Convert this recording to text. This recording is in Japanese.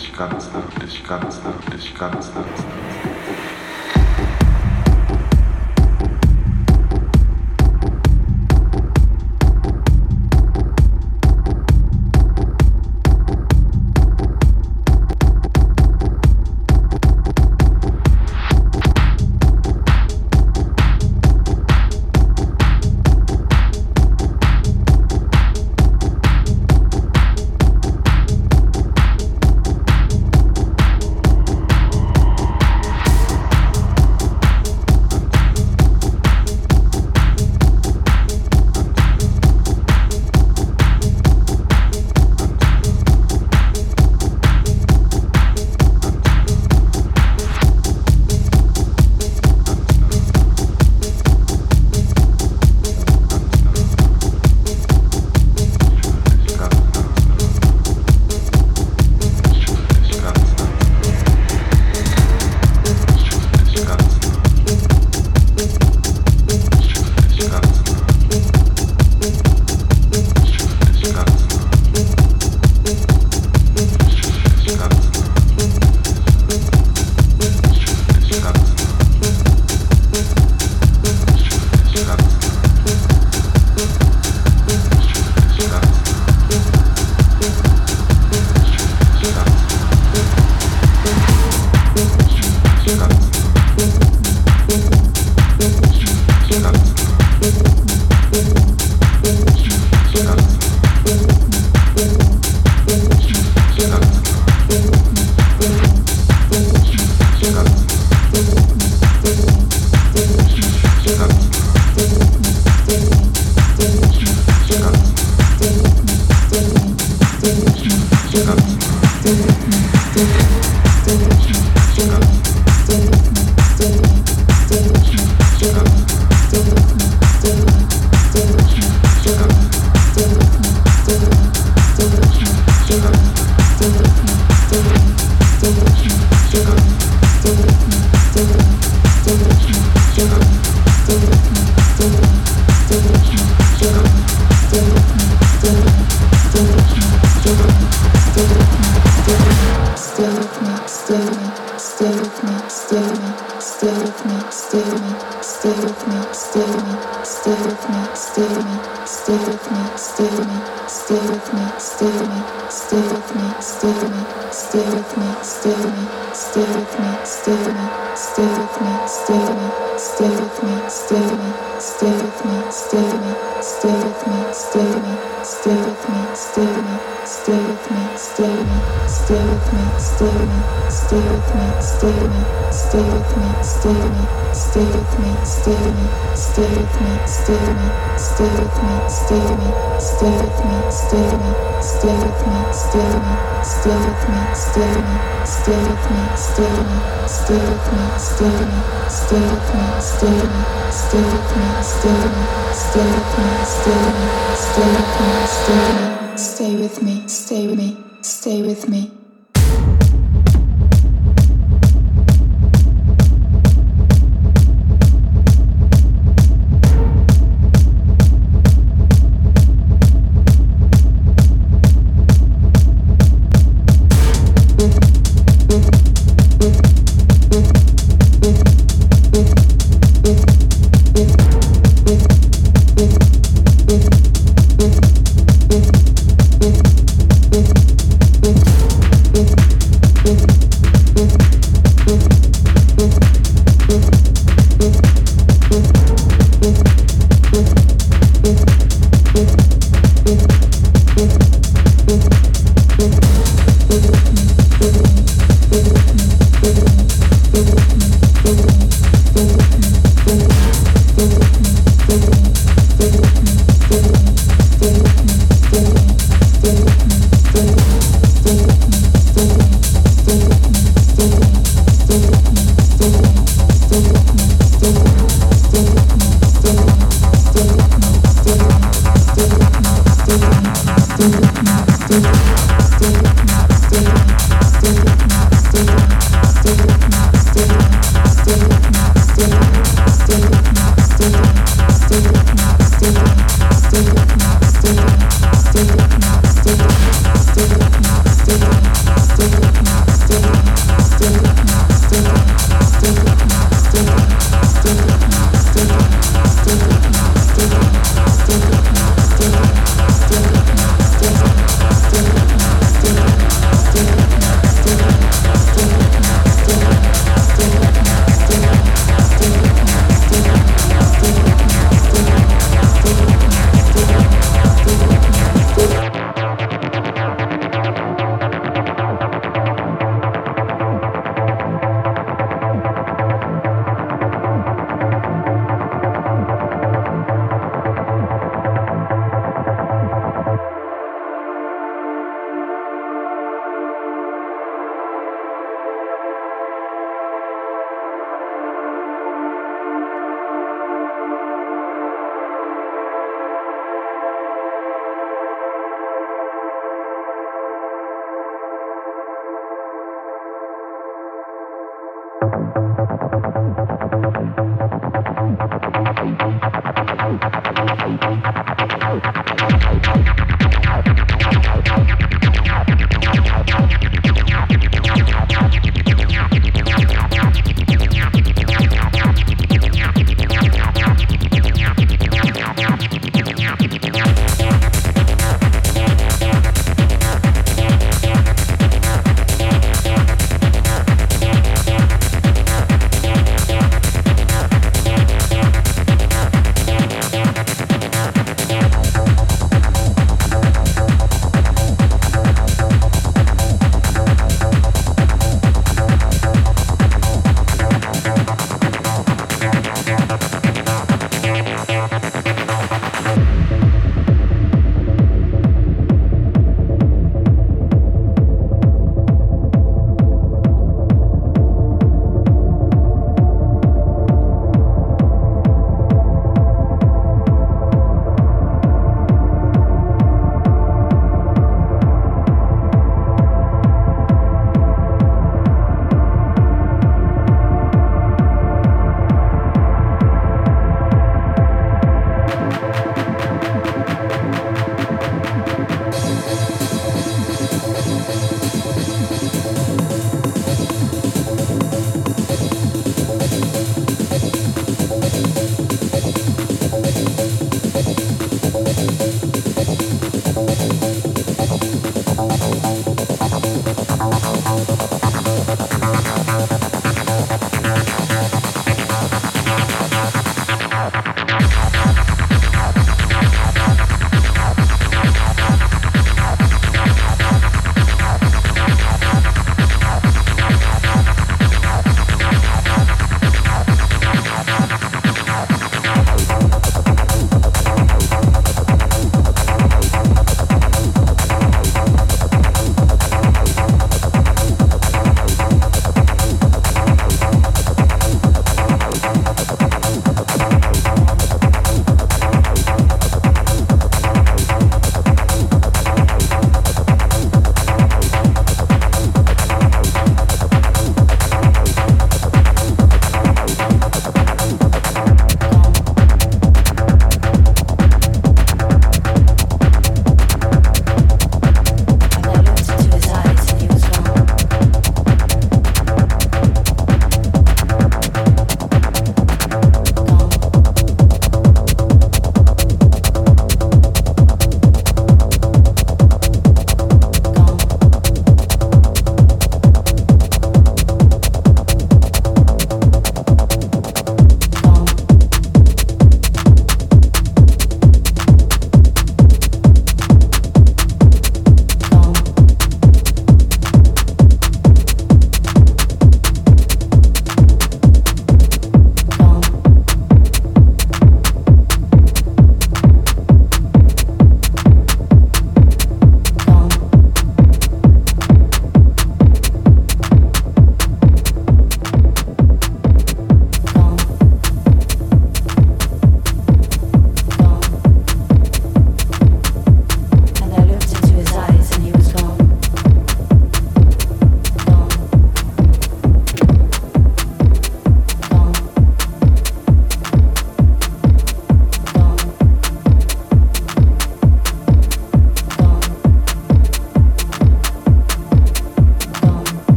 しからつなってしかつなってしかつなって。